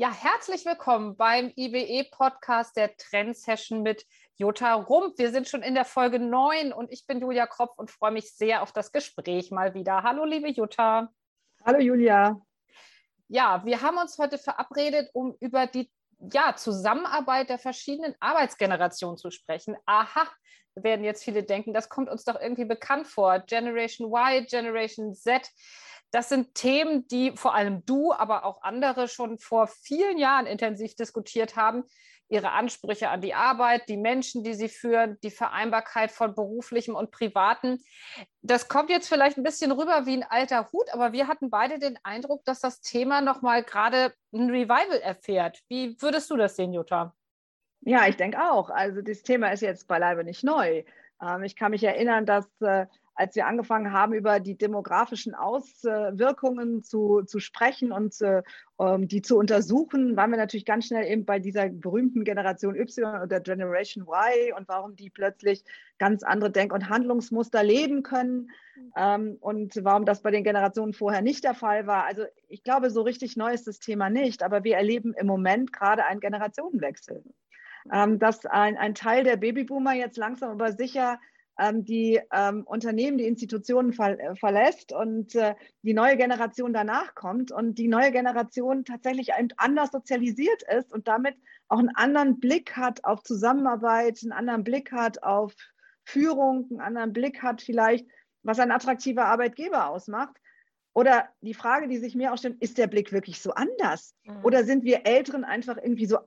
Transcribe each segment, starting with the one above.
Ja, herzlich willkommen beim IBE-Podcast der Trendsession mit Jutta Rump. Wir sind schon in der Folge 9 und ich bin Julia Kropf und freue mich sehr auf das Gespräch mal wieder. Hallo, liebe Jutta. Hallo, Julia. Ja, wir haben uns heute verabredet, um über die ja, Zusammenarbeit der verschiedenen Arbeitsgenerationen zu sprechen. Aha, werden jetzt viele denken, das kommt uns doch irgendwie bekannt vor. Generation Y, Generation Z. Das sind Themen, die vor allem du, aber auch andere schon vor vielen Jahren intensiv diskutiert haben. Ihre Ansprüche an die Arbeit, die Menschen, die sie führen, die Vereinbarkeit von beruflichem und privatem. Das kommt jetzt vielleicht ein bisschen rüber wie ein alter Hut, aber wir hatten beide den Eindruck, dass das Thema nochmal gerade ein Revival erfährt. Wie würdest du das sehen, Jutta? Ja, ich denke auch. Also das Thema ist jetzt beileibe nicht neu. Ähm, ich kann mich erinnern, dass äh, als wir angefangen haben, über die demografischen Auswirkungen zu, zu sprechen und äh, um die zu untersuchen, waren wir natürlich ganz schnell eben bei dieser berühmten Generation Y oder Generation Y und warum die plötzlich ganz andere Denk- und Handlungsmuster leben können ähm, und warum das bei den Generationen vorher nicht der Fall war. Also ich glaube, so richtig neu ist das Thema nicht, aber wir erleben im Moment gerade einen Generationenwechsel. Ähm, dass ein, ein Teil der Babyboomer jetzt langsam aber sicher ähm, die ähm, Unternehmen, die Institutionen ver äh, verlässt und äh, die neue Generation danach kommt und die neue Generation tatsächlich anders sozialisiert ist und damit auch einen anderen Blick hat auf Zusammenarbeit, einen anderen Blick hat auf Führung, einen anderen Blick hat vielleicht, was ein attraktiver Arbeitgeber ausmacht. Oder die Frage, die sich mir auch stellt, ist der Blick wirklich so anders? Mhm. Oder sind wir Älteren einfach irgendwie so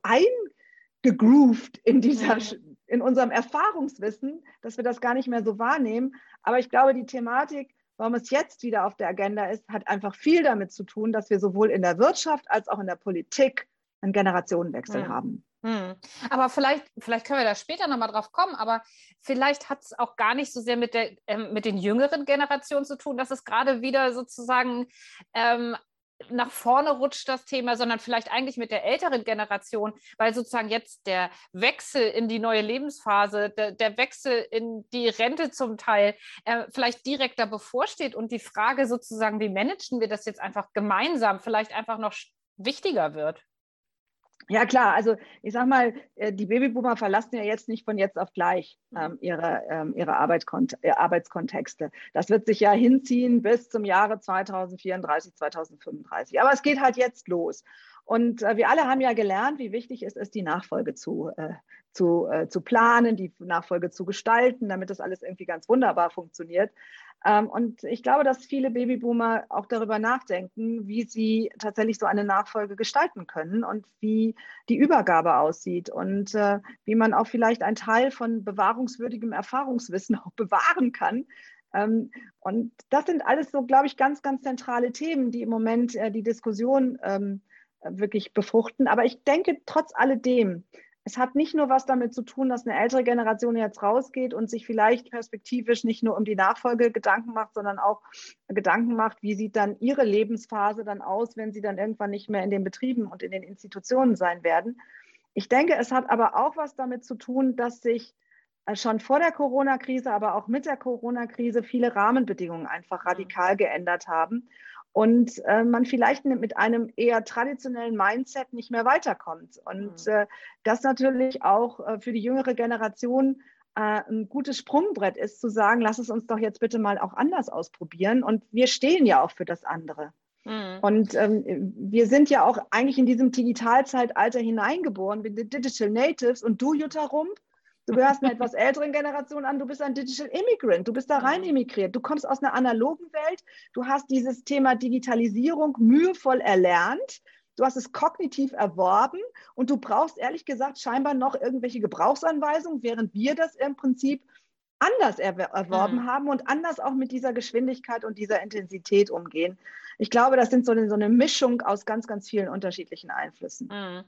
eingegroovt in dieser, mhm in unserem Erfahrungswissen, dass wir das gar nicht mehr so wahrnehmen. Aber ich glaube, die Thematik, warum es jetzt wieder auf der Agenda ist, hat einfach viel damit zu tun, dass wir sowohl in der Wirtschaft als auch in der Politik einen Generationenwechsel hm. haben. Hm. Aber vielleicht, vielleicht können wir da später nochmal drauf kommen, aber vielleicht hat es auch gar nicht so sehr mit, der, ähm, mit den jüngeren Generationen zu tun, dass es gerade wieder sozusagen ähm, nach vorne rutscht das Thema, sondern vielleicht eigentlich mit der älteren Generation, weil sozusagen jetzt der Wechsel in die neue Lebensphase, der, der Wechsel in die Rente zum Teil äh, vielleicht direkter bevorsteht und die Frage sozusagen, wie managen wir das jetzt einfach gemeinsam, vielleicht einfach noch wichtiger wird. Ja, klar. Also ich sag mal, äh, die Babyboomer verlassen ja jetzt nicht von jetzt auf gleich mhm. ähm, ihre, ähm, ihre äh, Arbeitskontexte. Das wird sich ja hinziehen bis zum Jahre 2034, 2035. Aber es geht halt jetzt los. Und äh, wir alle haben ja gelernt, wie wichtig es ist, die Nachfolge zu, äh, zu, äh, zu planen, die Nachfolge zu gestalten, damit das alles irgendwie ganz wunderbar funktioniert. Ähm, und ich glaube, dass viele Babyboomer auch darüber nachdenken, wie sie tatsächlich so eine Nachfolge gestalten können und wie die Übergabe aussieht und äh, wie man auch vielleicht einen Teil von bewahrungswürdigem Erfahrungswissen auch bewahren kann. Ähm, und das sind alles so, glaube ich, ganz, ganz zentrale Themen, die im Moment äh, die Diskussion ähm, wirklich befruchten. Aber ich denke, trotz alledem, es hat nicht nur was damit zu tun, dass eine ältere Generation jetzt rausgeht und sich vielleicht perspektivisch nicht nur um die Nachfolge Gedanken macht, sondern auch Gedanken macht, wie sieht dann ihre Lebensphase dann aus, wenn sie dann irgendwann nicht mehr in den Betrieben und in den Institutionen sein werden. Ich denke, es hat aber auch was damit zu tun, dass sich äh, schon vor der Corona-Krise, aber auch mit der Corona-Krise viele Rahmenbedingungen einfach radikal geändert haben und äh, man vielleicht mit einem eher traditionellen Mindset nicht mehr weiterkommt. Und mhm. äh, das natürlich auch äh, für die jüngere Generation äh, ein gutes Sprungbrett ist, zu sagen, lass es uns doch jetzt bitte mal auch anders ausprobieren. Und wir stehen ja auch für das andere. Mhm. Und ähm, wir sind ja auch eigentlich in diesem Digitalzeitalter hineingeboren, wir sind Digital Natives und du, Jutta Rump, Du gehörst einer etwas älteren Generation an, du bist ein Digital Immigrant, du bist da rein emigriert, du kommst aus einer analogen Welt, du hast dieses Thema Digitalisierung mühevoll erlernt, du hast es kognitiv erworben und du brauchst ehrlich gesagt scheinbar noch irgendwelche Gebrauchsanweisungen, während wir das im Prinzip anders erworben mhm. haben und anders auch mit dieser Geschwindigkeit und dieser Intensität umgehen. Ich glaube, das sind so eine, so eine Mischung aus ganz, ganz vielen unterschiedlichen Einflüssen. Mhm.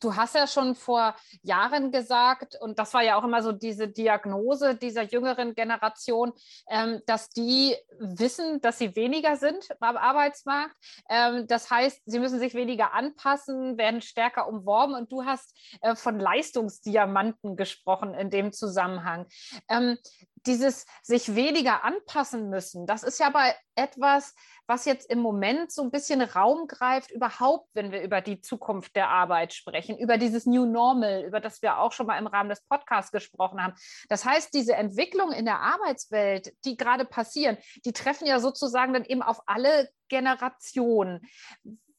Du hast ja schon vor Jahren gesagt, und das war ja auch immer so diese Diagnose dieser jüngeren Generation, ähm, dass die wissen, dass sie weniger sind am Arbeitsmarkt. Ähm, das heißt, sie müssen sich weniger anpassen, werden stärker umworben. Und du hast äh, von Leistungsdiamanten gesprochen in dem Zusammenhang. Ähm, dieses sich weniger anpassen müssen, das ist ja aber etwas, was jetzt im Moment so ein bisschen Raum greift, überhaupt, wenn wir über die Zukunft der Arbeit sprechen, über dieses New Normal, über das wir auch schon mal im Rahmen des Podcasts gesprochen haben. Das heißt, diese Entwicklung in der Arbeitswelt, die gerade passieren, die treffen ja sozusagen dann eben auf alle Generationen.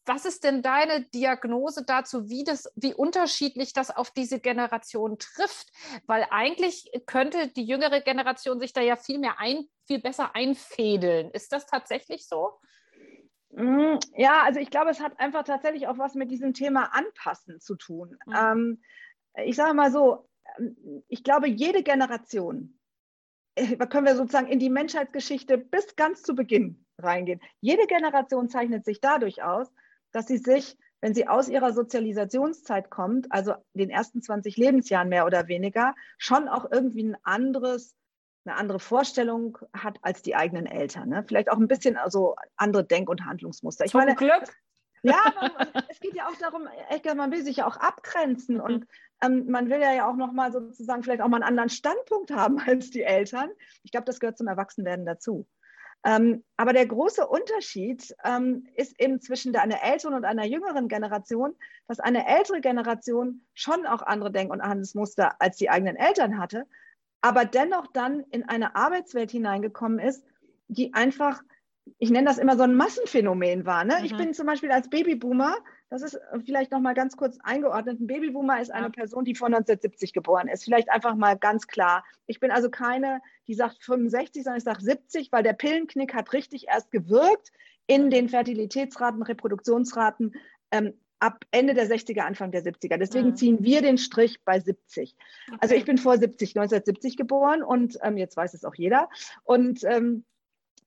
Was ist denn deine Diagnose dazu, wie, das, wie unterschiedlich das auf diese Generation trifft? Weil eigentlich könnte die jüngere Generation sich da ja viel mehr ein, viel besser einfädeln. Ist das tatsächlich so? Mm, ja, also ich glaube, es hat einfach tatsächlich auch was mit diesem Thema Anpassen zu tun. Mhm. Ähm, ich sage mal so, ähm, ich glaube, jede Generation, äh, da können wir sozusagen in die Menschheitsgeschichte bis ganz zu Beginn reingehen. Jede Generation zeichnet sich dadurch aus, dass sie sich, wenn sie aus ihrer Sozialisationszeit kommt, also den ersten 20 Lebensjahren mehr oder weniger, schon auch irgendwie ein anderes, eine andere Vorstellung hat als die eigenen Eltern. Ne? Vielleicht auch ein bisschen also andere Denk- und Handlungsmuster. Ich Zum meine, Glück. Ja, man, es geht ja auch darum, man will sich ja auch abgrenzen und mhm. ähm, man will ja auch nochmal sozusagen vielleicht auch mal einen anderen Standpunkt haben als die Eltern. Ich glaube, das gehört zum Erwachsenwerden dazu. Ähm, aber der große Unterschied ähm, ist eben zwischen einer älteren und einer jüngeren Generation, dass eine ältere Generation schon auch andere Denk- und Handelsmuster als die eigenen Eltern hatte, aber dennoch dann in eine Arbeitswelt hineingekommen ist, die einfach, ich nenne das immer so ein Massenphänomen war. Ne? Mhm. Ich bin zum Beispiel als Babyboomer das ist äh, vielleicht noch mal ganz kurz eingeordnet. Ein Babyboomer ist eine ja. Person, die vor 1970 geboren ist. Vielleicht einfach mal ganz klar. Ich bin also keine, die sagt 65, sondern ich sage 70, weil der Pillenknick hat richtig erst gewirkt in den Fertilitätsraten, Reproduktionsraten ähm, ab Ende der 60er, Anfang der 70er. Deswegen mhm. ziehen wir den Strich bei 70. Okay. Also ich bin vor 70, 1970 geboren und ähm, jetzt weiß es auch jeder. Und ähm,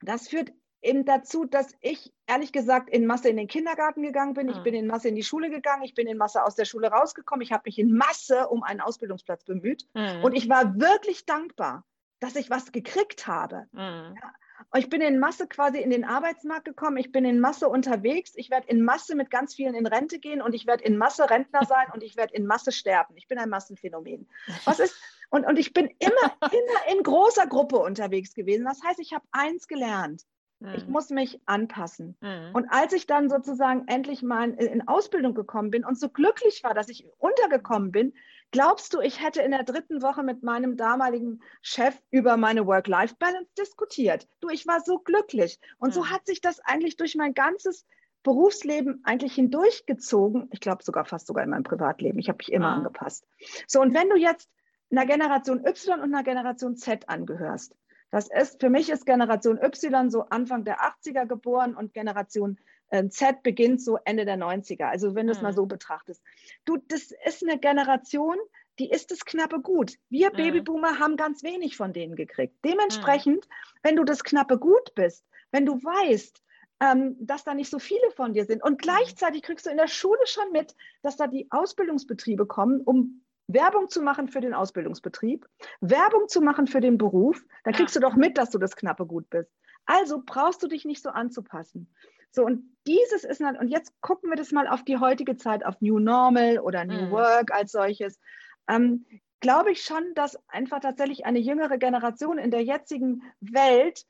das führt eben dazu, dass ich ehrlich gesagt in Masse in den Kindergarten gegangen bin. Ich ah. bin in Masse in die Schule gegangen. Ich bin in Masse aus der Schule rausgekommen. Ich habe mich in Masse um einen Ausbildungsplatz bemüht. Mhm. Und ich war wirklich dankbar, dass ich was gekriegt habe. Mhm. Ja. Ich bin in Masse quasi in den Arbeitsmarkt gekommen. Ich bin in Masse unterwegs. Ich werde in Masse mit ganz vielen in Rente gehen und ich werde in Masse Rentner sein und ich werde in Masse sterben. Ich bin ein Massenphänomen. Was ist, und, und ich bin immer, immer in großer Gruppe unterwegs gewesen. Das heißt, ich habe eins gelernt. Ich mhm. muss mich anpassen. Mhm. Und als ich dann sozusagen endlich mal in Ausbildung gekommen bin und so glücklich war, dass ich untergekommen bin, glaubst du, ich hätte in der dritten Woche mit meinem damaligen Chef über meine Work-Life-Balance diskutiert? Du, ich war so glücklich. Und mhm. so hat sich das eigentlich durch mein ganzes Berufsleben eigentlich hindurchgezogen. Ich glaube sogar fast sogar in meinem Privatleben. Ich habe mich immer mhm. angepasst. So, und wenn du jetzt einer Generation Y und einer Generation Z angehörst, das ist, für mich ist Generation Y so Anfang der 80er geboren und Generation äh, Z beginnt so Ende der 90er. Also wenn du es mhm. mal so betrachtest. Du, das ist eine Generation, die ist das knappe Gut. Wir mhm. Babyboomer haben ganz wenig von denen gekriegt. Dementsprechend, mhm. wenn du das knappe Gut bist, wenn du weißt, ähm, dass da nicht so viele von dir sind und mhm. gleichzeitig kriegst du in der Schule schon mit, dass da die Ausbildungsbetriebe kommen, um Werbung zu machen für den Ausbildungsbetrieb, Werbung zu machen für den Beruf, dann kriegst du doch mit, dass du das knappe Gut bist. Also brauchst du dich nicht so anzupassen. So, und dieses ist, und jetzt gucken wir das mal auf die heutige Zeit, auf New Normal oder New mhm. Work als solches. Ähm, glaube ich schon, dass einfach tatsächlich eine jüngere Generation in der jetzigen Welt,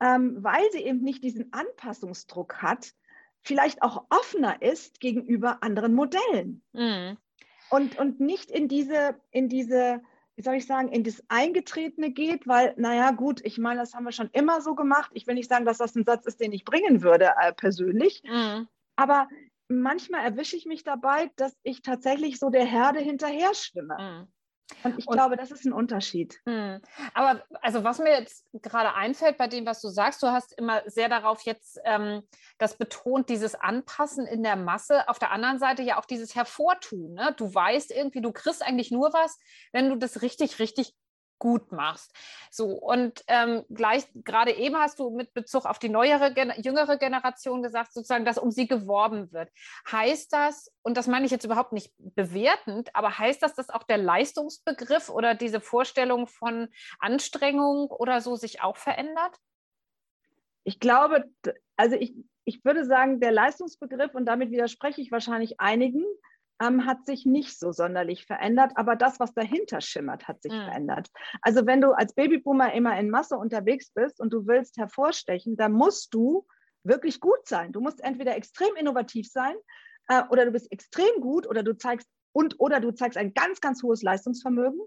ähm, weil sie eben nicht diesen Anpassungsdruck hat, vielleicht auch offener ist gegenüber anderen Modellen. Mhm und, und nicht in diese, in diese, wie soll ich sagen, in das Eingetretene geht, weil, naja, gut, ich meine, das haben wir schon immer so gemacht. Ich will nicht sagen, dass das ein Satz ist, den ich bringen würde, äh, persönlich. Mhm. Aber manchmal erwische ich mich dabei, dass ich tatsächlich so der Herde hinterher schwimme. Mhm. Und ich und, glaube, das ist ein Unterschied. Mh. Aber also was mir jetzt gerade einfällt bei dem, was du sagst, du hast immer sehr darauf jetzt ähm, das betont, dieses Anpassen in der Masse. Auf der anderen Seite ja auch dieses Hervortun. Ne? Du weißt irgendwie, du kriegst eigentlich nur was, wenn du das richtig, richtig gut machst. So, und ähm, gleich, gerade eben hast du mit Bezug auf die neuere, jüngere Generation gesagt, sozusagen, dass um sie geworben wird. Heißt das, und das meine ich jetzt überhaupt nicht bewertend, aber heißt das, dass auch der Leistungsbegriff oder diese Vorstellung von Anstrengung oder so sich auch verändert? Ich glaube, also ich, ich würde sagen, der Leistungsbegriff, und damit widerspreche ich wahrscheinlich einigen, ähm, hat sich nicht so sonderlich verändert, aber das, was dahinter schimmert, hat sich mhm. verändert. Also wenn du als Babyboomer immer in Masse unterwegs bist und du willst hervorstechen, dann musst du wirklich gut sein. Du musst entweder extrem innovativ sein äh, oder du bist extrem gut oder du zeigst und oder du zeigst ein ganz, ganz hohes Leistungsvermögen.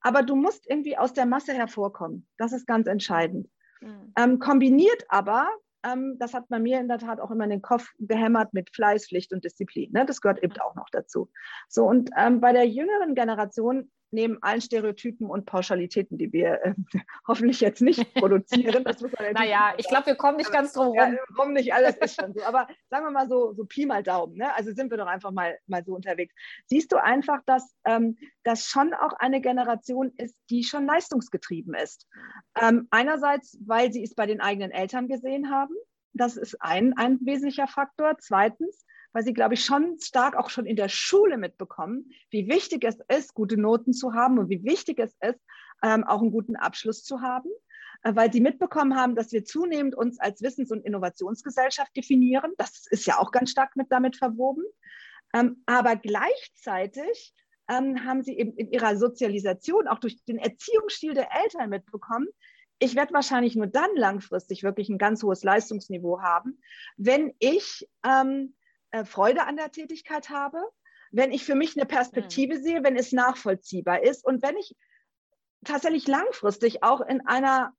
Aber du musst irgendwie aus der Masse hervorkommen. Das ist ganz entscheidend. Mhm. Ähm, kombiniert aber ähm, das hat bei mir in der Tat auch immer in den Kopf gehämmert mit Fleiß, Pflicht und Disziplin. Ne? Das gehört eben auch noch dazu. So, und ähm, bei der jüngeren Generation neben allen Stereotypen und Pauschalitäten, die wir äh, hoffentlich jetzt nicht produzieren. Das muss man naja, ich glaube, wir kommen nicht ganz drum rum. Ja, kommen nicht, alles ist schon so. Aber sagen wir mal so, so Pi mal Daumen. Ne? Also sind wir doch einfach mal, mal so unterwegs. Siehst du einfach, dass ähm, das schon auch eine Generation ist, die schon leistungsgetrieben ist. Ähm, einerseits, weil sie es bei den eigenen Eltern gesehen haben. Das ist ein, ein wesentlicher Faktor. Zweitens, weil sie, glaube ich, schon stark auch schon in der Schule mitbekommen, wie wichtig es ist, gute Noten zu haben und wie wichtig es ist, ähm, auch einen guten Abschluss zu haben, äh, weil sie mitbekommen haben, dass wir zunehmend uns als Wissens- und Innovationsgesellschaft definieren. Das ist ja auch ganz stark mit damit verwoben. Ähm, aber gleichzeitig ähm, haben sie eben in ihrer Sozialisation, auch durch den Erziehungsstil der Eltern mitbekommen, ich werde wahrscheinlich nur dann langfristig wirklich ein ganz hohes Leistungsniveau haben, wenn ich ähm, äh, Freude an der Tätigkeit habe, wenn ich für mich eine Perspektive mhm. sehe, wenn es nachvollziehbar ist und wenn ich tatsächlich langfristig auch in einer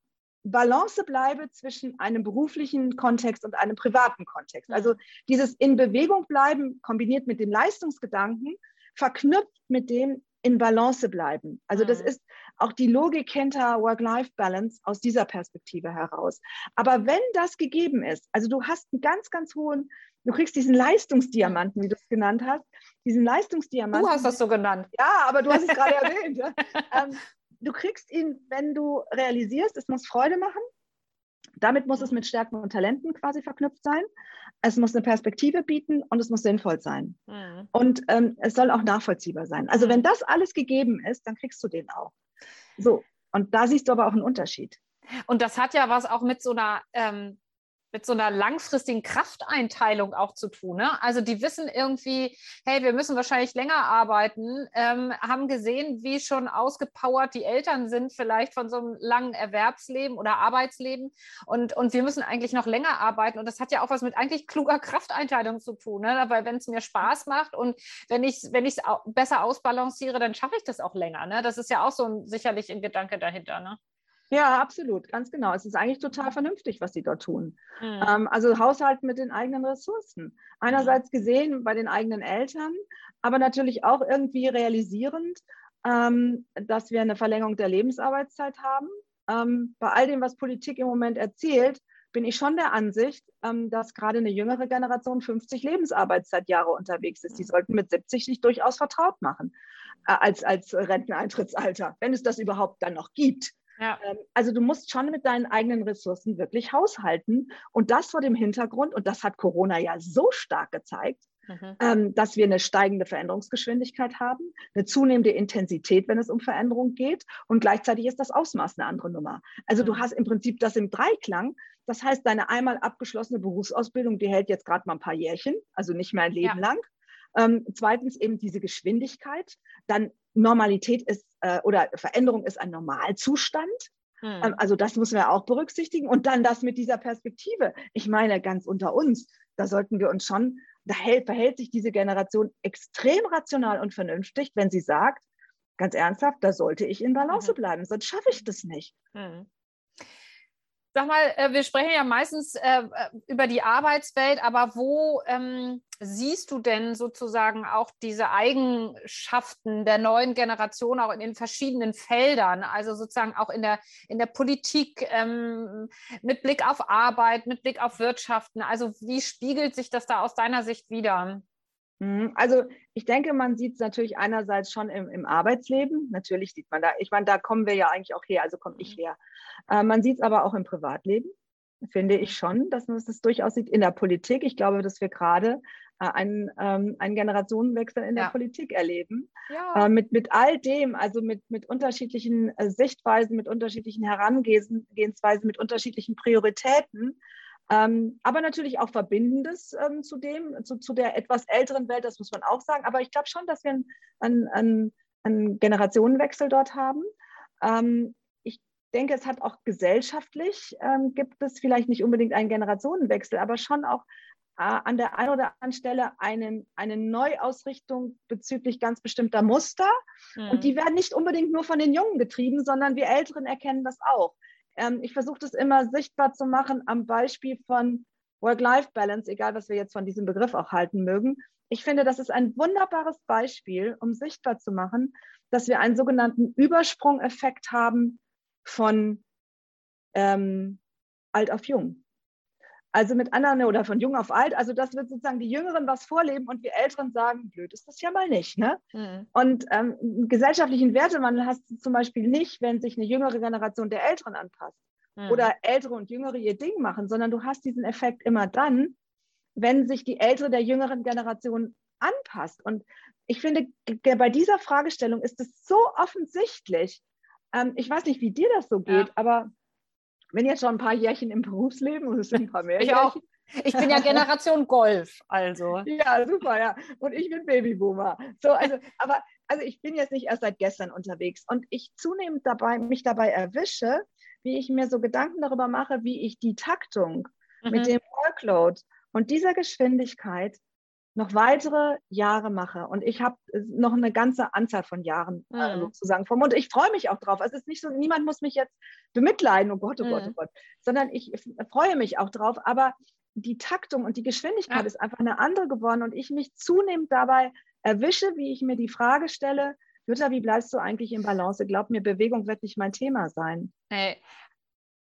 Balance bleibe zwischen einem beruflichen Kontext und einem privaten Kontext. Also dieses in Bewegung bleiben kombiniert mit dem Leistungsgedanken, verknüpft mit dem in Balance bleiben. Also das mhm. ist auch die Logik hinter Work-Life-Balance aus dieser Perspektive heraus. Aber wenn das gegeben ist, also du hast einen ganz, ganz hohen du kriegst diesen Leistungsdiamanten, wie du es genannt hast, diesen Leistungsdiamanten. Du hast das so genannt. Ja, aber du hast es gerade erwähnt. Ja? Ähm, du kriegst ihn, wenn du realisierst, es muss Freude machen. Damit muss es mit Stärken und Talenten quasi verknüpft sein. Es muss eine Perspektive bieten und es muss sinnvoll sein. Mhm. Und ähm, es soll auch nachvollziehbar sein. Also mhm. wenn das alles gegeben ist, dann kriegst du den auch. So, und da siehst du aber auch einen Unterschied. Und das hat ja was auch mit so einer ähm, mit so einer langfristigen Krafteinteilung auch zu tun. Ne? Also die wissen irgendwie, hey, wir müssen wahrscheinlich länger arbeiten, ähm, haben gesehen, wie schon ausgepowert die Eltern sind, vielleicht von so einem langen Erwerbsleben oder Arbeitsleben. Und, und wir müssen eigentlich noch länger arbeiten. Und das hat ja auch was mit eigentlich kluger Krafteinteilung zu tun. Ne? Weil wenn es mir Spaß macht und wenn ich es wenn besser ausbalanciere, dann schaffe ich das auch länger. Ne? Das ist ja auch so ein, sicherlich ein Gedanke dahinter. Ne? Ja, absolut, ganz genau. Es ist eigentlich total vernünftig, was sie dort tun. Mhm. Ähm, also Haushalten mit den eigenen Ressourcen. Einerseits gesehen bei den eigenen Eltern, aber natürlich auch irgendwie realisierend, ähm, dass wir eine Verlängerung der Lebensarbeitszeit haben. Ähm, bei all dem, was Politik im Moment erzählt, bin ich schon der Ansicht, ähm, dass gerade eine jüngere Generation 50 Lebensarbeitszeitjahre unterwegs ist. Die sollten mit 70 sich durchaus vertraut machen äh, als, als Renteneintrittsalter, wenn es das überhaupt dann noch gibt. Ja. Ähm, also du musst schon mit deinen eigenen Ressourcen wirklich haushalten. Und das vor dem Hintergrund, und das hat Corona ja so stark gezeigt, mhm. Ähm, dass wir eine steigende Veränderungsgeschwindigkeit haben, eine zunehmende Intensität, wenn es um Veränderung geht. Und gleichzeitig ist das Ausmaß eine andere Nummer. Also mhm. du hast im Prinzip das im Dreiklang. Das heißt, deine einmal abgeschlossene Berufsausbildung, die hält jetzt gerade mal ein paar Jährchen, also nicht mehr ein Leben ja. lang. Ähm, zweitens eben diese Geschwindigkeit. Dann Normalität ist äh, oder Veränderung ist ein Normalzustand. Hm. Ähm, also das müssen wir auch berücksichtigen. Und dann das mit dieser Perspektive. Ich meine, ganz unter uns, da sollten wir uns schon, da hält, verhält sich diese Generation extrem rational und vernünftig, wenn sie sagt, ganz ernsthaft, da sollte ich in Balance mhm. bleiben, sonst schaffe ich das nicht. Mhm. Sag mal, äh, wir sprechen ja meistens äh, über die Arbeitswelt, aber wo ähm, siehst du denn sozusagen auch diese Eigenschaften der neuen Generation auch in den verschiedenen Feldern, also sozusagen auch in der, in der Politik ähm, mit Blick auf Arbeit, mit Blick auf Wirtschaften? Also wie spiegelt sich das da aus deiner Sicht wieder? Mhm. Also ich denke, man sieht es natürlich einerseits schon im, im, Arbeitsleben. Natürlich sieht man da, ich meine, da kommen wir ja eigentlich auch her, also komme ich mhm. her. Äh, man sieht es aber auch im Privatleben, finde ich schon, dass man es durchaus sieht. In der Politik, ich glaube, dass wir gerade äh, einen, ähm, einen Generationenwechsel in der ja. Politik erleben. Ja. Äh, mit, mit all dem, also mit, mit unterschiedlichen äh, Sichtweisen, mit unterschiedlichen Herangehensweisen, mit unterschiedlichen Prioritäten Ähm, aber natürlich auch Verbindendes ähm, zu dem, zu, zu, der etwas älteren Welt, das muss man auch sagen. Aber ich glaube schon, dass wir einen, einen, einen Generationenwechsel dort haben. Ähm, ich denke, es hat auch gesellschaftlich, ähm, gibt es vielleicht nicht unbedingt einen Generationenwechsel, aber schon auch äh, an der einen oder anderen Stelle einen, eine Neuausrichtung bezüglich ganz bestimmter Muster. Mhm. Und die werden nicht unbedingt nur von den Jungen getrieben, sondern wir Älteren erkennen das auch. Ähm, ich versuche das immer sichtbar zu machen am Beispiel von Work-Life-Balance, egal was wir jetzt von diesem Begriff auch halten mögen. Ich finde, das ist ein wunderbares Beispiel, um sichtbar zu machen, dass wir einen sogenannten Übersprungeffekt haben von ähm, alt auf jung. Also mit anderen oder von jung auf alt. Also das wird sozusagen die Jüngeren was vorleben und wir Älteren sagen, blöd ist das ja mal nicht. Ne? Mhm. Und ähm, gesellschaftlichen Wertewandel hast du zum Beispiel nicht, wenn sich eine jüngere Generation der Älteren anpasst mhm. oder Ältere und Jüngere ihr Ding machen, sondern du hast diesen Effekt immer dann, wenn sich die Ältere der jüngeren Generation anpasst. Und ich finde, bei dieser Fragestellung ist es so offensichtlich. Ähm, ich weiß nicht, wie dir das so geht, ja. aber bin jetzt schon ein paar Jährchen im Berufsleben und es sind ein paar mehr. Ich auch. Ich bin ja Generation Golf, also. Ja, super, ja. Und ich bin Babyboomer. So, also, aber also ich bin jetzt nicht erst seit gestern unterwegs und ich zunehmend dabei, mich dabei erwische, wie ich mir so Gedanken darüber mache, wie ich die Taktung mhm. mit dem Workload und dieser Geschwindigkeit noch weitere Jahre mache. Und ich habe noch eine ganze Anzahl von Jahren äh, mhm. sozusagen vom Mund. Ich freue mich auch drauf. Es ist nicht so, niemand muss mich jetzt bemitleiden, oh Gott, oh mhm. Gott, oh Gott, sondern ich freue mich auch drauf. Aber die Taktung und die Geschwindigkeit ja. ist einfach eine andere geworden und ich mich zunehmend dabei erwische, wie ich mir die Frage stelle, Jutta, wie bleibst du eigentlich im Balance? Glaub mir, Bewegung wird nicht mein Thema sein. Hey,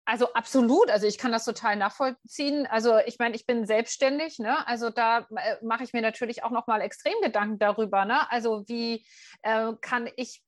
also absolut, also ich kann das total nachvollziehen. Also ich meine, ich bin selbstständig, ne? Also da äh, mache ich mir natürlich auch noch mal extrem Gedanken darüber, ne? Also wie äh, kann ich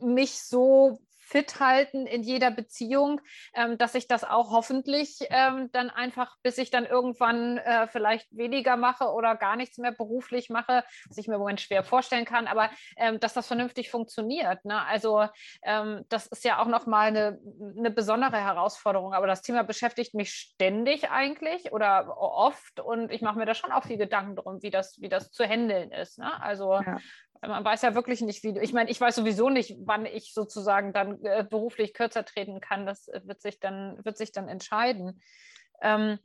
mich so fit halten in jeder Beziehung, ähm, dass ich das auch hoffentlich ähm, dann einfach, bis ich dann irgendwann äh, vielleicht weniger mache oder gar nichts mehr beruflich mache, was ich mir im Moment schwer vorstellen kann, aber ähm, dass das vernünftig funktioniert. Ne? Also ähm, das ist ja auch nochmal eine, eine besondere Herausforderung, aber das Thema beschäftigt mich ständig eigentlich oder oft und ich mache mir da schon auch viel Gedanken drum, wie das, wie das zu handeln ist. Ne? Also ja man weiß ja wirklich nicht, wie. Ich meine, ich weiß sowieso nicht, wann ich sozusagen dann äh, beruflich kürzer treten kann. Das äh, wird sich dann, wird sich dann entscheiden. Ähm,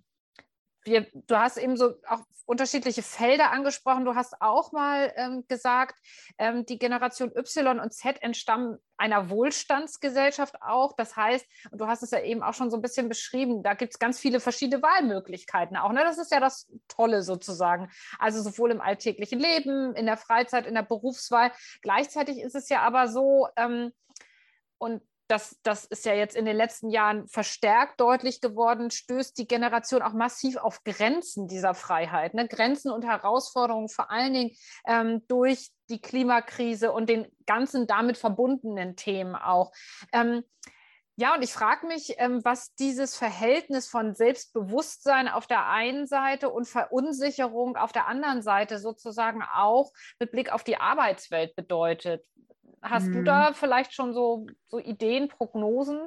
wir, du hast eben so auch unterschiedliche Felder angesprochen. Du hast auch mal ähm, gesagt, ähm, die Generation Y und Z entstammen einer Wohlstandsgesellschaft auch. Das heißt, und du hast es ja eben auch schon so ein bisschen beschrieben, da gibt es ganz viele verschiedene Wahlmöglichkeiten auch. Ne? Das ist ja das Tolle sozusagen. Also sowohl im alltäglichen Leben, in der Freizeit, in der Berufswahl. Gleichzeitig ist es ja aber so, ähm, und das, das ist ja jetzt in den letzten Jahren verstärkt deutlich geworden, stößt die Generation auch massiv auf Grenzen dieser Freiheit. Ne? Grenzen und Herausforderungen, vor allen Dingen ähm, durch die Klimakrise und den ganzen damit verbundenen Themen auch. Ähm, ja, und ich frage mich, ähm, was dieses Verhältnis von Selbstbewusstsein auf der einen Seite und Verunsicherung auf der anderen Seite sozusagen auch mit Blick auf die Arbeitswelt bedeutet. Hast hm. du da vielleicht schon so, so Ideen, Prognosen?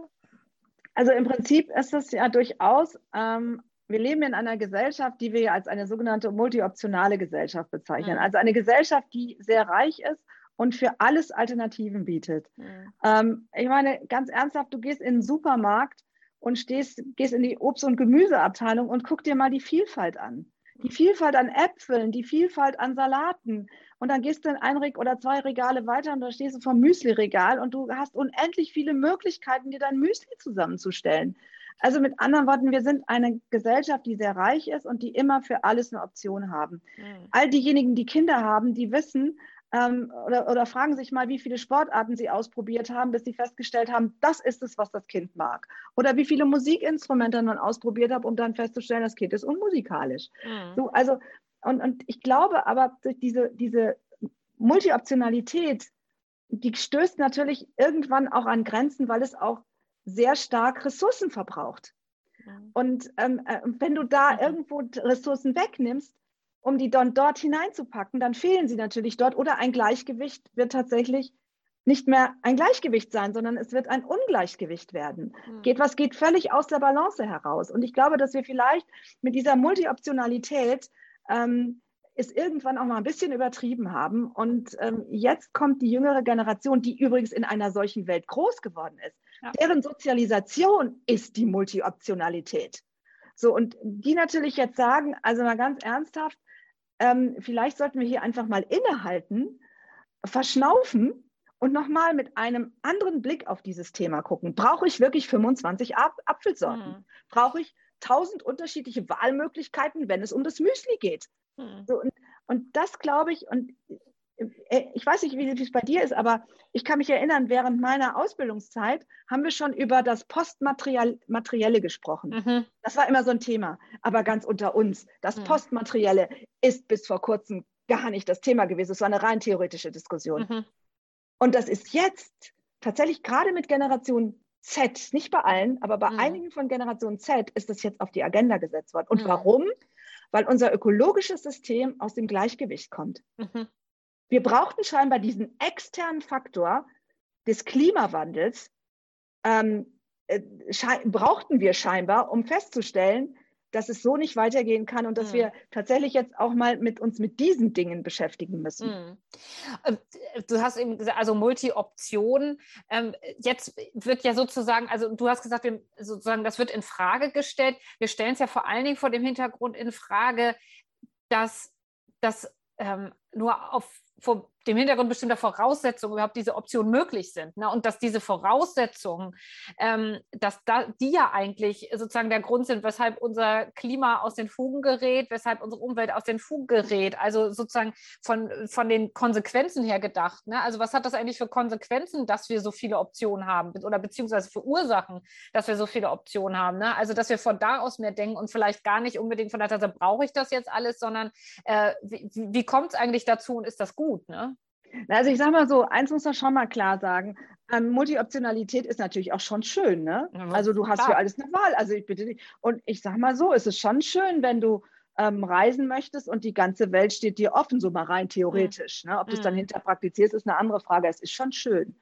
Also im Prinzip ist es ja durchaus, ähm, wir leben in einer Gesellschaft, die wir als eine sogenannte multioptionale Gesellschaft bezeichnen. Mhm. Also eine Gesellschaft, die sehr reich ist und für alles Alternativen bietet. Mhm. Ähm, ich meine, ganz ernsthaft, du gehst in den Supermarkt und stehst, gehst in die Obst- und Gemüseabteilung und guck dir mal die Vielfalt an. Die Vielfalt an Äpfeln, die Vielfalt an Salaten. Und dann gehst du in ein oder zwei Regale weiter und da stehst du vom Müsli-Regal und du hast unendlich viele Möglichkeiten, dir dein Müsli zusammenzustellen. Also mit anderen Worten, wir sind eine Gesellschaft, die sehr reich ist und die immer für alles eine Option haben. Mhm. All diejenigen, die Kinder haben, die wissen, ähm, oder, oder fragen sich mal, wie viele Sportarten sie ausprobiert haben, bis sie festgestellt haben, das ist es, was das Kind mag. Oder wie viele Musikinstrumente man ausprobiert hat, um dann festzustellen, das Kind ist unmusikalisch. Mhm. So, also, und, und ich glaube aber, diese, diese Multioptionalität, die stößt natürlich irgendwann auch an Grenzen, weil es auch sehr stark Ressourcen verbraucht. Mhm. Und ähm, äh, wenn du da mhm. irgendwo Ressourcen wegnimmst, um die dann dort hineinzupacken, dann fehlen sie natürlich dort oder ein Gleichgewicht wird tatsächlich nicht mehr ein Gleichgewicht sein, sondern es wird ein Ungleichgewicht werden. Mhm. Geht, was geht völlig aus der Balance heraus. Und ich glaube, dass wir vielleicht mit dieser Multioptionalität ähm, es irgendwann auch mal ein bisschen übertrieben haben. Und ähm, jetzt kommt die jüngere Generation, die übrigens in einer solchen Welt groß geworden ist. Ja. Deren Sozialisation ist die Multioptionalität. So, und die natürlich jetzt sagen, also mal ganz ernsthaft, ähm, vielleicht sollten wir hier einfach mal innehalten, verschnaufen und nochmal mit einem anderen Blick auf dieses Thema gucken. Brauche ich wirklich 25 Ap Apfelsorten? Mhm. Brauche ich 1000 unterschiedliche Wahlmöglichkeiten, wenn es um das Müsli geht? Mhm. So, und, und das glaube ich, und ich weiß nicht, wie es bei dir ist, aber ich kann mich erinnern, während meiner Ausbildungszeit haben wir schon über das Postmaterielle gesprochen. Mhm. Das war immer so ein Thema, aber ganz unter uns. Das mhm. Postmaterielle ist bis vor kurzem gar nicht das Thema gewesen. Es war eine rein theoretische Diskussion. Mhm. Und das ist jetzt tatsächlich gerade mit Generation Z, nicht bei allen, aber bei mhm. einigen von Generation Z ist das jetzt auf die Agenda gesetzt worden. Und mhm. warum? Weil unser ökologisches System aus dem Gleichgewicht kommt. Wir brauchten scheinbar diesen externen Faktor des Klimawandels, ähm, äh, brauchten wir scheinbar, um festzustellen, dass es so nicht weitergehen kann und dass mhm. wir tatsächlich jetzt auch mal mit uns mit diesen Dingen beschäftigen müssen. Mhm. Du hast eben gesagt, also Multi-Optionen. Ähm, jetzt wird ja sozusagen, also du hast gesagt, wir, sozusagen, das wird in Frage gestellt. Wir stellen es ja vor allen Dingen vor dem Hintergrund in Frage, dass das ähm, nur auf vor dem Hintergrund bestimmter Voraussetzungen überhaupt diese Optionen möglich sind. Ne? Und dass diese Voraussetzungen, ähm, dass da, die ja eigentlich sozusagen der Grund sind, weshalb unser Klima aus den Fugen gerät, weshalb unsere Umwelt aus den Fugen gerät. Also sozusagen von, von den Konsequenzen her gedacht. Ne? Also was hat das eigentlich für Konsequenzen, dass wir so viele Optionen haben oder beziehungsweise für Ursachen, dass wir so viele Optionen haben. Ne? Also dass wir von da aus mehr denken und vielleicht gar nicht unbedingt von der Seite, brauche ich das jetzt alles, sondern äh, wie, wie kommt es eigentlich dazu und ist das gut? Ne? Also ich sage mal so, eins muss man schon mal klar sagen. Ähm, Multioptionalität ist natürlich auch schon schön. Ne? Ja, also du hast klar. für alles eine Wahl. Also ich bitte dich. Und ich sage mal so, es ist schon schön, wenn du ähm, reisen möchtest und die ganze Welt steht dir offen, so mal rein theoretisch. Mhm. Ne? Ob du es dann mhm. hinter praktizierst, ist eine andere Frage. Es ist schon schön.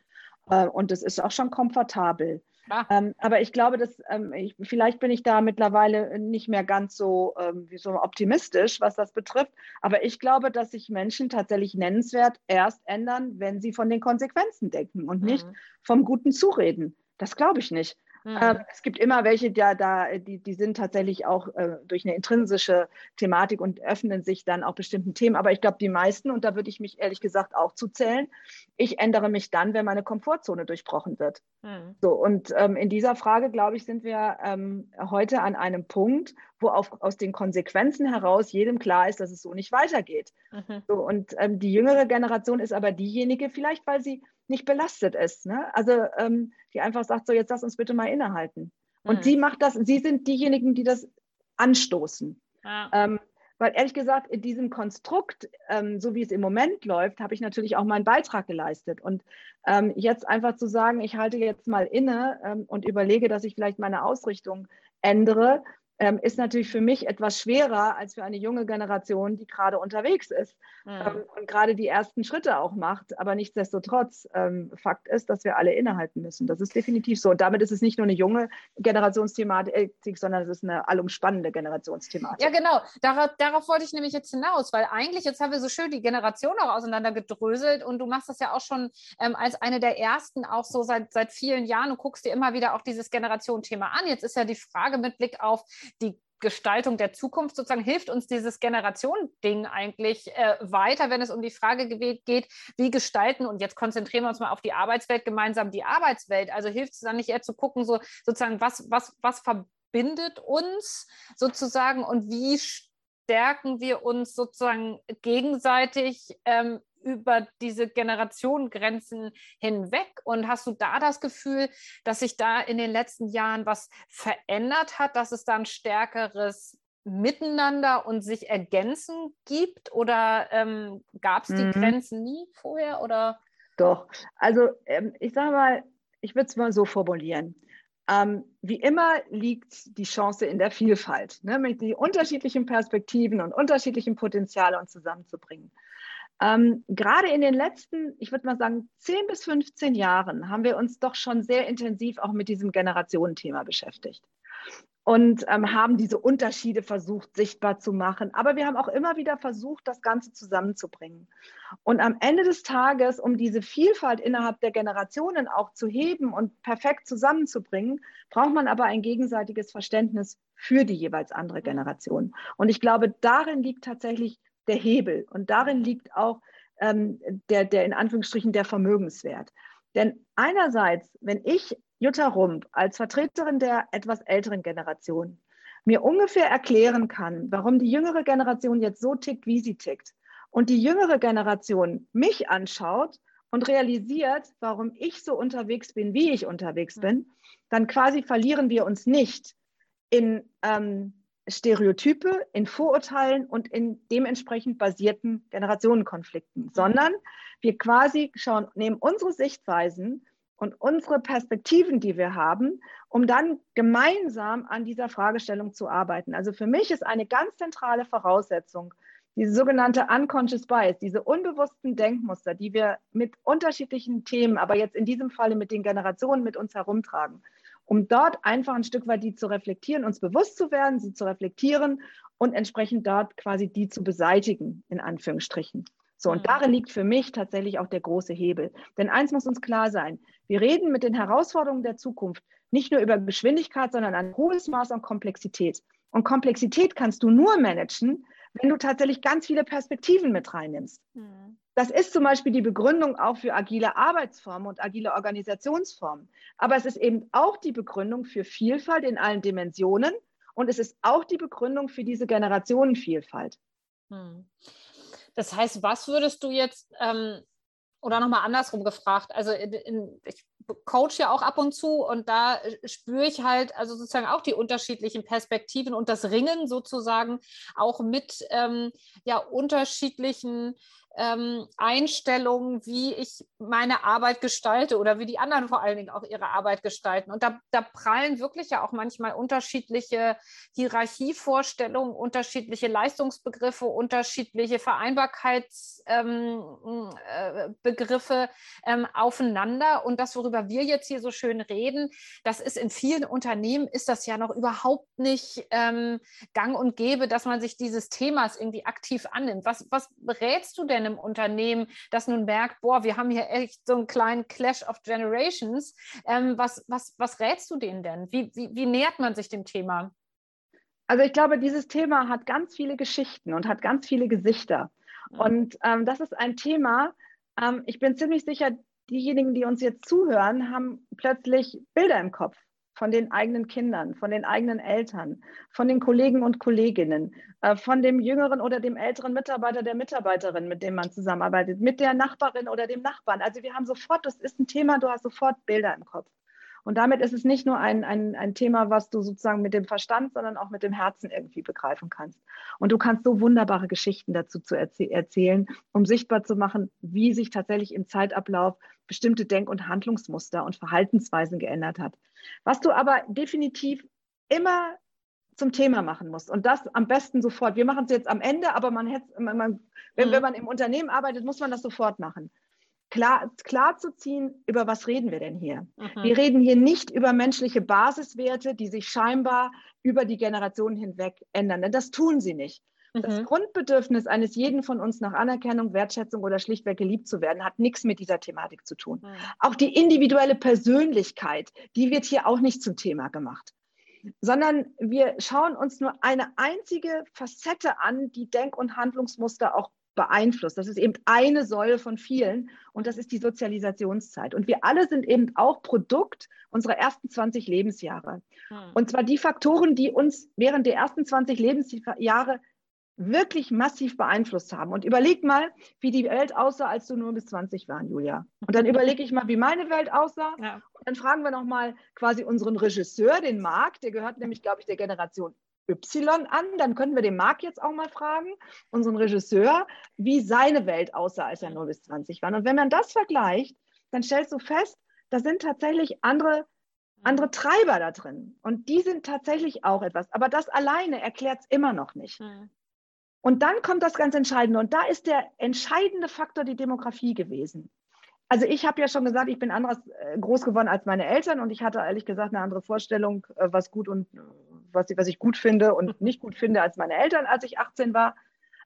Äh, und es ist auch schon komfortabel. Ähm, aber ich glaube, dass ähm, ich, vielleicht bin ich da mittlerweile nicht mehr ganz so, ähm, wie so optimistisch, was das betrifft. Aber ich glaube, dass sich Menschen tatsächlich nennenswert erst ändern, wenn sie von den Konsequenzen denken und mhm. nicht vom guten Zureden. Das glaube ich nicht. Mhm. Ähm, es gibt immer welche, da, die, die sind tatsächlich auch äh, durch eine intrinsische Thematik und öffnen sich dann auch bestimmten Themen. Aber ich glaube, die meisten, und da würde ich mich ehrlich gesagt auch zuzählen, ich ändere mich dann, wenn meine Komfortzone durchbrochen wird. Mhm. So, und ähm, in dieser Frage, glaube ich, sind wir ähm, heute an einem Punkt, wo auf, aus den Konsequenzen heraus jedem klar ist, dass es so nicht weitergeht. Mhm. So, und ähm, die jüngere Generation ist aber diejenige, vielleicht weil sie nicht belastet ist. Ne? Also ähm, die einfach sagt, so jetzt lass uns bitte mal innehalten. Und mhm. sie macht das, sie sind diejenigen, die das anstoßen. Ja. Ähm, weil ehrlich gesagt, in diesem Konstrukt, ähm, so wie es im Moment läuft, habe ich natürlich auch meinen Beitrag geleistet. Und ähm, jetzt einfach zu sagen, ich halte jetzt mal inne ähm, und überlege, dass ich vielleicht meine Ausrichtung ändere, ähm, ist natürlich für mich etwas schwerer als für eine junge Generation, die gerade unterwegs ist mhm. ähm, und gerade die ersten Schritte auch macht. Aber nichtsdestotrotz, ähm, Fakt ist, dass wir alle innehalten müssen. Das ist definitiv so. Und damit ist es nicht nur eine junge Generationsthematik, sondern es ist eine allumspannende Generationsthematik. Ja, genau. Darauf, darauf wollte ich nämlich jetzt hinaus, weil eigentlich, jetzt haben wir so schön die Generation auch auseinandergedröselt und du machst das ja auch schon ähm, als eine der ersten auch so seit, seit vielen Jahren und guckst dir immer wieder auch dieses Generationenthema an. Jetzt ist ja die Frage mit Blick auf die Gestaltung der Zukunft sozusagen hilft uns dieses Generationending eigentlich äh, weiter, wenn es um die Frage geht, wie gestalten und jetzt konzentrieren wir uns mal auf die Arbeitswelt gemeinsam die Arbeitswelt. Also hilft es dann nicht eher zu gucken, so sozusagen was was was verbindet uns sozusagen und wie stärken wir uns sozusagen gegenseitig ähm, über diese Generationengrenzen hinweg? Und hast du da das Gefühl, dass sich da in den letzten Jahren was verändert hat, dass es da ein stärkeres Miteinander und sich ergänzen gibt? Oder ähm, gab es die mhm. Grenzen nie vorher? Oder? Doch, also ähm, ich sage mal, ich würde es mal so formulieren. Ähm, wie immer liegt die Chance in der Vielfalt, ne, den unterschiedlichen Perspektiven und unterschiedlichen Potenziale uns zusammenzubringen. Ähm, gerade in den letzten, ich würde mal sagen, 10 bis 15 Jahren haben wir uns doch schon sehr intensiv auch mit diesem Generationenthema beschäftigt und ähm, haben diese Unterschiede versucht sichtbar zu machen. Aber wir haben auch immer wieder versucht, das Ganze zusammenzubringen. Und am Ende des Tages, um diese Vielfalt innerhalb der Generationen auch zu heben und perfekt zusammenzubringen, braucht man aber ein gegenseitiges Verständnis für die jeweils andere Generation. Und ich glaube, darin liegt tatsächlich der Hebel. Und darin liegt auch ähm, der, der in Anführungsstrichen der Vermögenswert. Denn einerseits, wenn ich Jutta Rump als Vertreterin der etwas älteren Generation mir ungefähr erklären kann, warum die jüngere Generation jetzt so tickt, wie sie tickt, und die jüngere Generation mich anschaut und realisiert, warum ich so unterwegs bin, wie ich unterwegs bin, dann quasi verlieren wir uns nicht in ähm, Stereotype, in Vorurteilen und in dementsprechend basierten Generationenkonflikten, sondern wir quasi schauen, nehmen unsere Sichtweisen und unsere Perspektiven, die wir haben, um dann gemeinsam an dieser Fragestellung zu arbeiten. Also für mich ist eine ganz zentrale Voraussetzung diese sogenannte unconscious bias, diese unbewussten Denkmuster, die wir mit unterschiedlichen Themen, aber jetzt in diesem Falle mit den Generationen mit uns herumtragen um dort einfach ein Stück weit die zu reflektieren, uns bewusst zu werden, sie zu reflektieren und entsprechend dort quasi die zu beseitigen, in Anführungsstrichen. So, und mhm. darin liegt für mich tatsächlich auch der große Hebel. Denn eins muss uns klar sein, wir reden mit den Herausforderungen der Zukunft nicht nur über Geschwindigkeit, sondern ein hohes Maß an Komplexität. Und Komplexität kannst du nur managen, wenn du tatsächlich ganz viele Perspektiven mit reinnimmst. Mhm. Das ist zum Beispiel die Begründung auch für agile Arbeitsformen und agile Organisationsformen. Aber es ist eben auch die Begründung für Vielfalt in allen Dimensionen und es ist auch die Begründung für diese Generationenvielfalt. Hm. Das heißt, was würdest du jetzt, ähm, oder nochmal andersrum gefragt, also in, in, ich coach ja auch ab und zu und da spüre ich halt also sozusagen auch die unterschiedlichen Perspektiven und das Ringen sozusagen auch mit ähm, ja unterschiedlichen ähm, Einstellungen, wie ich meine Arbeit gestalte oder wie die anderen vor allen Dingen auch ihre Arbeit gestalten. Und da, da prallen wirklich ja auch manchmal unterschiedliche Hierarchievorstellungen, unterschiedliche Leistungsbegriffe, unterschiedliche Vereinbarkeitsbegriffe ähm, äh, ähm, aufeinander. Und das, worüber wir jetzt hier so schön reden, das ist in vielen Unternehmen, ist das ja noch überhaupt nicht ähm, gang und gäbe, dass man sich dieses Themas irgendwie aktiv annimmt. Was, was rätst du denn? Einem Unternehmen, das nun merkt, boah, wir haben hier echt so einen kleinen Clash of Generations. Ähm, was, was, was rätst du denen denn? Wie, wie, wie nähert man sich dem Thema? Also ich glaube, dieses Thema hat ganz viele Geschichten und hat ganz viele Gesichter. Mhm. Und ähm, das ist ein Thema, ähm, ich bin ziemlich sicher, diejenigen, die uns jetzt zuhören, haben plötzlich Bilder im Kopf von den eigenen Kindern, von den eigenen Eltern, von den Kollegen und Kolleginnen, äh, von dem jüngeren oder dem älteren Mitarbeiter, der Mitarbeiterin, mit dem man zusammenarbeitet, mit der Nachbarin oder dem Nachbarn. Also wir haben sofort, das ist ein Thema, du hast sofort Bilder im Kopf. Und damit ist es nicht nur ein, ein, ein Thema, was du sozusagen mit dem Verstand, sondern auch mit dem Herzen irgendwie begreifen kannst. Und du kannst so wunderbare Geschichten dazu zu erzäh erzählen, um sichtbar zu machen, wie sich tatsächlich im Zeitablauf bestimmte Denk- und Handlungsmuster und Verhaltensweisen geändert hat. Was du aber definitiv immer zum Thema machen musst. Und das am besten sofort. Wir machen es jetzt am Ende, aber man hätte, man, wenn, mhm. wenn man im Unternehmen arbeitet, muss man das sofort machen klar, klar zu ziehen, über was reden wir denn hier? Mhm. Wir reden hier nicht über menschliche Basiswerte, die sich scheinbar über die Generationen hinweg ändern. Denn das tun sie nicht. Mhm. Das Grundbedürfnis eines jeden von uns nach Anerkennung, Wertschätzung oder schlichtweg geliebt zu werden, hat nichts mit dieser Thematik zu tun. Mhm. Auch die individuelle Persönlichkeit, die wird hier auch nicht zum Thema gemacht sondern wir schauen uns nur eine einzige Facette an, die Denk- und Handlungsmuster auch beeinflusst. Das ist eben eine Säule von vielen und das ist die Sozialisationszeit. Und wir alle sind eben auch Produkt unserer ersten 20 Lebensjahre. Hm. Und zwar die Faktoren, die uns während der ersten 20 Lebensjahre wirklich massiv beeinflusst haben. Und überleg mal, wie die Welt aussah, als du nur bis 20 warst, Julia. Und dann überlege ich mal, wie meine Welt aussah. Ja. Und dann fragen wir nochmal quasi unseren Regisseur, den Marc, der gehört nämlich, glaube ich, der Generation Y an, dann können wir den Marc jetzt auch mal fragen, unseren Regisseur, wie seine Welt aussah, als er 0 bis 20 war. Und wenn man das vergleicht, dann stellst du fest, da sind tatsächlich andere, andere Treiber da drin. Und die sind tatsächlich auch etwas. Aber das alleine erklärt es immer noch nicht. Mhm. Und dann kommt das ganz Entscheidende. Und da ist der entscheidende Faktor die Demografie gewesen. Also ich habe ja schon gesagt, ich bin anders äh, groß geworden als meine Eltern und ich hatte ehrlich gesagt eine andere Vorstellung, äh, was gut und was, was ich gut finde und nicht gut finde als meine Eltern, als ich 18 war.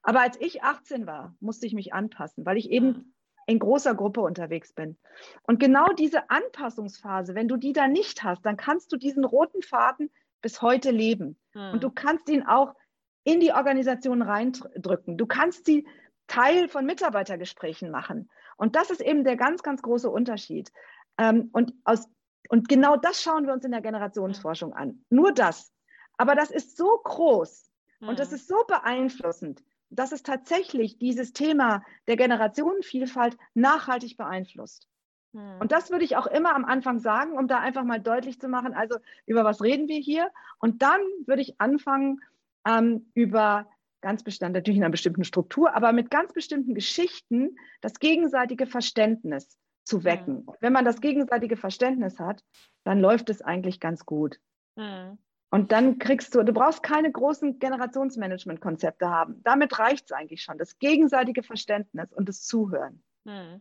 Aber als ich 18 war, musste ich mich anpassen, weil ich eben in großer Gruppe unterwegs bin. Und genau diese Anpassungsphase, wenn du die da nicht hast, dann kannst du diesen roten Faden bis heute leben. Mhm. Und du kannst ihn auch in die Organisation reindrücken. Du kannst sie Teil von Mitarbeitergesprächen machen. Und das ist eben der ganz, ganz große Unterschied. Ähm, und, aus, und genau das schauen wir uns in der Generationsforschung an. Nur das. Aber das ist so groß und das mhm. ist so beeinflussend, dass es tatsächlich dieses Thema der Generationenvielfalt nachhaltig beeinflusst. Mhm. Und das würde ich auch immer am Anfang sagen, um da einfach mal deutlich zu machen, also über was reden wir hier? Und dann würde ich anfangen, ähm, über ganz bestimmt, natürlich in einer bestimmten Struktur, aber mit ganz bestimmten Geschichten das gegenseitige Verständnis zu wecken. Mhm. Wenn man das gegenseitige Verständnis hat, dann läuft es eigentlich ganz gut. Mhm. Und dann kriegst du, du brauchst keine großen Generationsmanagement-Konzepte haben. Damit reicht es eigentlich schon. Das gegenseitige Verständnis und das Zuhören. Hm.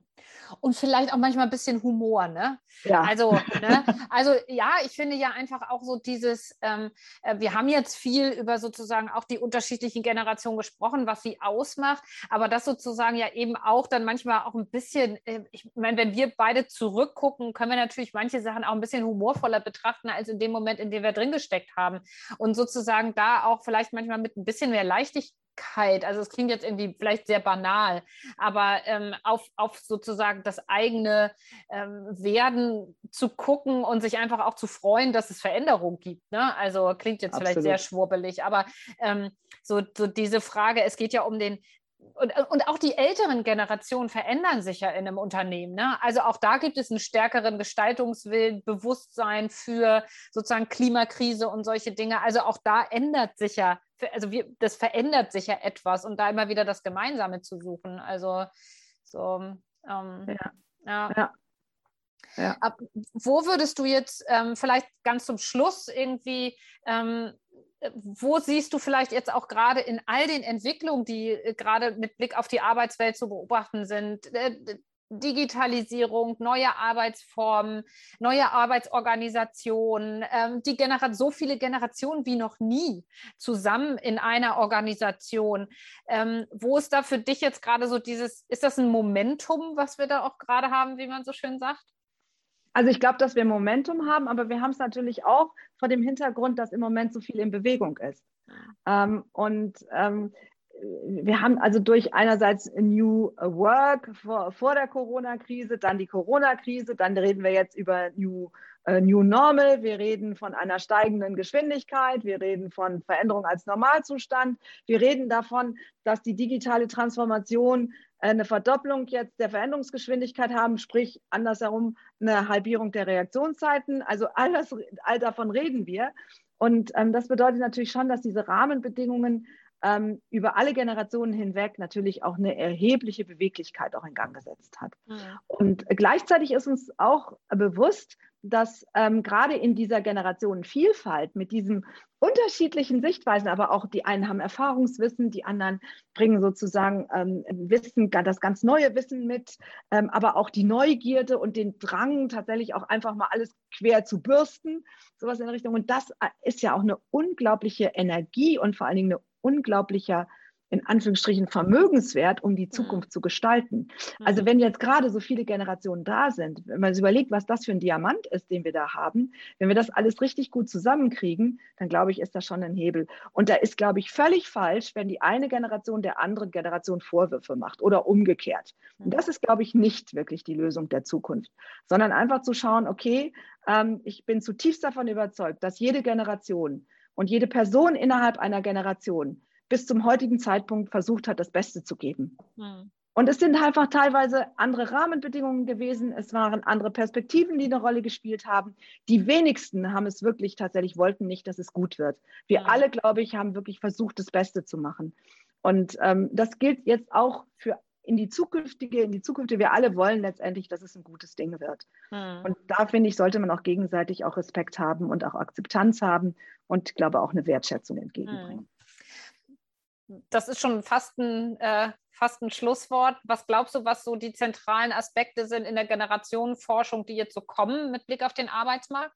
Und vielleicht auch manchmal ein bisschen Humor, ne? Ja. Also, ne? also ja, ich finde ja einfach auch so dieses, ähm, äh, wir haben jetzt viel über sozusagen auch die unterschiedlichen Generationen gesprochen, was sie ausmacht, aber das sozusagen ja eben auch dann manchmal auch ein bisschen, äh, ich meine, wenn wir beide zurückgucken, können wir natürlich manche Sachen auch ein bisschen humorvoller betrachten, als in dem Moment, in dem wir drin gesteckt haben. Und sozusagen da auch vielleicht manchmal mit ein bisschen mehr Leichtigkeit also es klingt jetzt irgendwie vielleicht sehr banal, aber ähm, auf, auf sozusagen das eigene ähm, Werden zu gucken und sich einfach auch zu freuen, dass es Veränderung gibt. Ne? Also klingt jetzt Absolut. vielleicht sehr schwurbelig, aber ähm, so, so diese Frage, es geht ja um den, und, und auch die älteren Generationen verändern sich ja in einem Unternehmen. Ne? Also auch da gibt es einen stärkeren Gestaltungswillen, Bewusstsein für sozusagen Klimakrise und solche Dinge. Also auch da ändert sich ja, also wir, das verändert sich ja etwas und da immer wieder das Gemeinsame zu suchen. Also so, ähm, ja. ja. ja. Ja. Ab, wo würdest du jetzt ähm, vielleicht ganz zum Schluss irgendwie ähm, wo siehst du vielleicht jetzt auch gerade in all den Entwicklungen, die äh, gerade mit Blick auf die Arbeitswelt zu beobachten sind, Digitalisierung, neue Arbeitsformen, neue Arbeitsorganisationen, ähm, die Genera so viele Generationen wie noch nie zusammen in einer Organisation. Ähm, wo ist da für dich jetzt gerade so dieses, ist das ein Momentum, was wir da auch gerade haben, wie man so schön sagt? Also ich glaube, dass wir Momentum haben, aber wir haben es natürlich auch vor dem Hintergrund, dass im Moment so viel in Bewegung ist. Ähm, und ähm, wir haben also durch einerseits New Work vor, vor der Corona-Krise, dann die Corona-Krise, dann reden wir jetzt über New, äh, New Normal, wir reden von einer steigenden Geschwindigkeit, wir reden von Veränderung als Normalzustand, wir reden davon, dass die digitale Transformation eine Verdopplung jetzt der Veränderungsgeschwindigkeit haben, sprich andersherum eine Halbierung der Reaktionszeiten. Also all, das, all davon reden wir. Und ähm, das bedeutet natürlich schon, dass diese Rahmenbedingungen ähm, über alle Generationen hinweg natürlich auch eine erhebliche Beweglichkeit auch in Gang gesetzt hat. Mhm. Und gleichzeitig ist uns auch bewusst, dass ähm, gerade in dieser Generationenvielfalt mit diesen unterschiedlichen Sichtweisen, aber auch die einen haben Erfahrungswissen, die anderen bringen sozusagen ähm, Wissen, das ganz neue Wissen mit, ähm, aber auch die Neugierde und den Drang, tatsächlich auch einfach mal alles quer zu bürsten, sowas in der Richtung. Und das äh, ist ja auch eine unglaubliche Energie und vor allen Dingen eine unglaublicher in Anführungsstrichen Vermögenswert, um die mhm. Zukunft zu gestalten. Also mhm. wenn jetzt gerade so viele Generationen da sind, wenn man sich überlegt, was das für ein Diamant ist, den wir da haben, wenn wir das alles richtig gut zusammenkriegen, dann glaube ich, ist das schon ein Hebel. Und da ist, glaube ich, völlig falsch, wenn die eine Generation der anderen Generation Vorwürfe macht oder umgekehrt. Und das ist, glaube ich, nicht wirklich die Lösung der Zukunft, sondern einfach zu schauen, okay, ähm, ich bin zutiefst davon überzeugt, dass jede Generation und jede Person innerhalb einer Generation bis zum heutigen Zeitpunkt versucht hat, das Beste zu geben. Mhm. Und es sind einfach teilweise andere Rahmenbedingungen gewesen. Es waren andere Perspektiven, die eine Rolle gespielt haben. Die wenigsten haben es wirklich tatsächlich, wollten nicht, dass es gut wird. Wir mhm. alle, glaube ich, haben wirklich versucht, das Beste zu machen. Und ähm, das gilt jetzt auch für in die zukünftige, in die Zukunft. Wir alle wollen letztendlich, dass es ein gutes Ding wird. Mhm. Und da finde ich, sollte man auch gegenseitig auch Respekt haben und auch Akzeptanz haben und glaube auch eine Wertschätzung entgegenbringen. Mhm. das ist schon fast ein, äh, fast ein Schlusswort. Was glaubst du, was so die zentralen Aspekte sind in der Generationenforschung, die jetzt so kommen mit Blick auf den Arbeitsmarkt?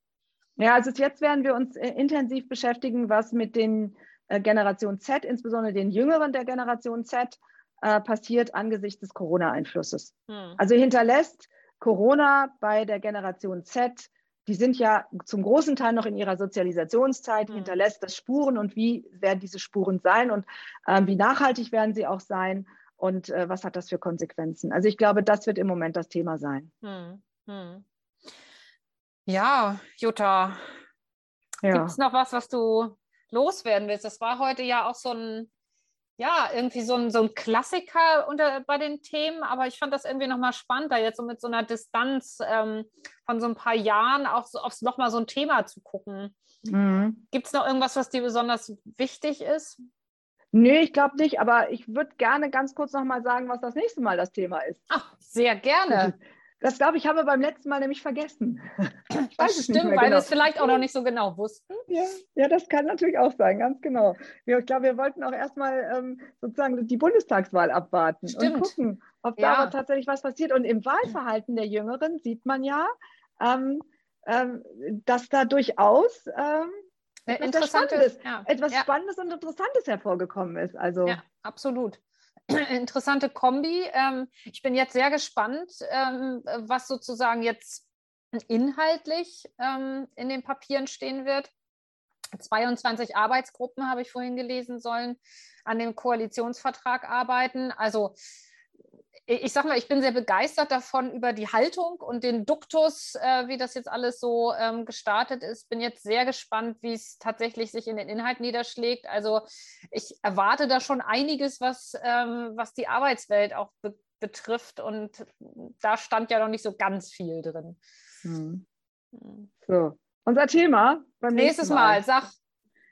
Ja, also jetzt werden wir uns äh, intensiv beschäftigen, was mit den äh, Generation Z, insbesondere den Jüngeren der Generation Z, äh, passiert angesichts des Corona-Einflusses. Hm. Also hinterlässt Corona bei der Generation Z die sind ja zum großen Teil noch in ihrer Sozialisationszeit, mhm. hinterlässt das Spuren und wie werden diese Spuren sein und äh, wie nachhaltig werden sie auch sein und äh, was hat das für Konsequenzen. Also ich glaube, das wird im Moment das Thema sein. Mhm. Mhm. Ja, Jutta, ja. gibt es noch was, was du loswerden willst? Das war heute ja auch so ein ja, irgendwie so ein, so ein Klassiker unter, bei den Themen, aber ich fand das irgendwie nochmal spannend, da jetzt so mit so einer Distanz ähm, von so ein paar Jahren auch so aufs nochmal so ein Thema zu gucken. Mhm. Gibt es noch irgendwas, was dir besonders wichtig ist? Nee, ich glaube nicht, aber ich würde gerne ganz kurz nochmal sagen, was das nächste Mal das Thema ist. Ach, sehr gerne. Das glaube ich, haben wir beim letzten Mal nämlich vergessen. Ich das stimmt, weil genau. wir es vielleicht auch noch nicht so genau wussten. Ja, ja, das kann natürlich auch sein, ganz genau. Ich glaube, wir wollten auch erstmal ähm, sozusagen die Bundestagswahl abwarten stimmt. und gucken, ob ja. da tatsächlich was passiert. Und im Wahlverhalten der Jüngeren sieht man ja, ähm, ähm, dass da durchaus ähm, etwas, Spannendes, ja. etwas ja. Spannendes und Interessantes hervorgekommen ist. Also, ja, absolut. interessante Kombi. Ähm, ich bin jetzt sehr gespannt, ähm, was sozusagen jetzt inhaltlich ähm, in den Papieren stehen wird. 22 Arbeitsgruppen habe ich vorhin gelesen sollen an dem Koalitionsvertrag arbeiten. Also ich sag mal, ich bin sehr begeistert davon über die Haltung und den Duktus, äh, wie das jetzt alles so ähm, gestartet ist. Bin jetzt sehr gespannt, wie es tatsächlich sich in den Inhalt niederschlägt. Also ich erwarte da schon einiges, was, ähm, was die Arbeitswelt auch be betrifft. Und da stand ja noch nicht so ganz viel drin. Hm. hm. So, unser Thema beim Nächstes Mal. Mal, sag.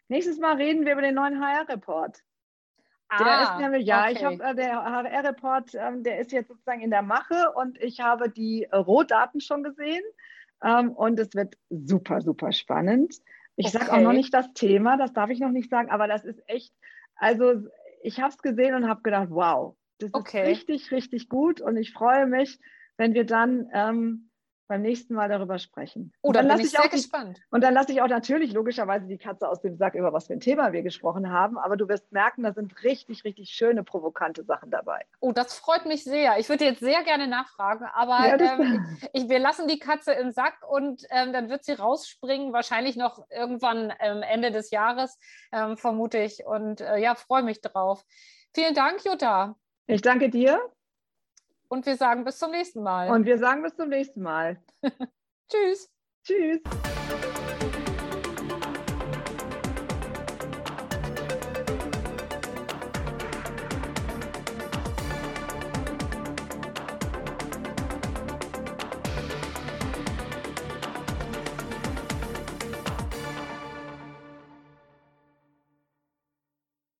Nächstes Mal reden wir über den neuen HR-Report. Der ah, ist nämlich, ja, okay. ich habe äh, der HR-Report, ähm, der ist jetzt sozusagen in der Mache und ich habe die Rohdaten schon gesehen ähm, und es wird super, super spannend. Ich okay. sage auch noch nicht das Thema, das darf ich noch nicht sagen, aber das ist echt, also ich habe es gesehen und habe gedacht, wow, das okay. ist richtig, richtig gut und ich freue mich, wenn wir dann ähm, beim nächsten Mal darüber sprechen. Oh, dann, dann bin ich sehr gespannt. und dann lasse ich auch natürlich logischerweise die Katze aus dem Sack, über was für ein Thema wir gesprochen haben. Aber du wirst merken, da sind richtig, richtig schöne, provokante Sachen dabei. Oh, das freut mich sehr. Ich würde jetzt sehr gerne nachfragen, aber ja, ähm, ich, wir lassen die Katze im Sack und ähm, dann wird sie rausspringen, wahrscheinlich noch irgendwann ähm, Ende des Jahres, ähm, vermute ich. Und äh, ja, freue mich drauf. Vielen Dank, Jutta. Ich danke dir. Und wir sagen bis zum nächsten Mal. Und wir sagen bis zum nächsten Mal. Tschüss. Tschüss.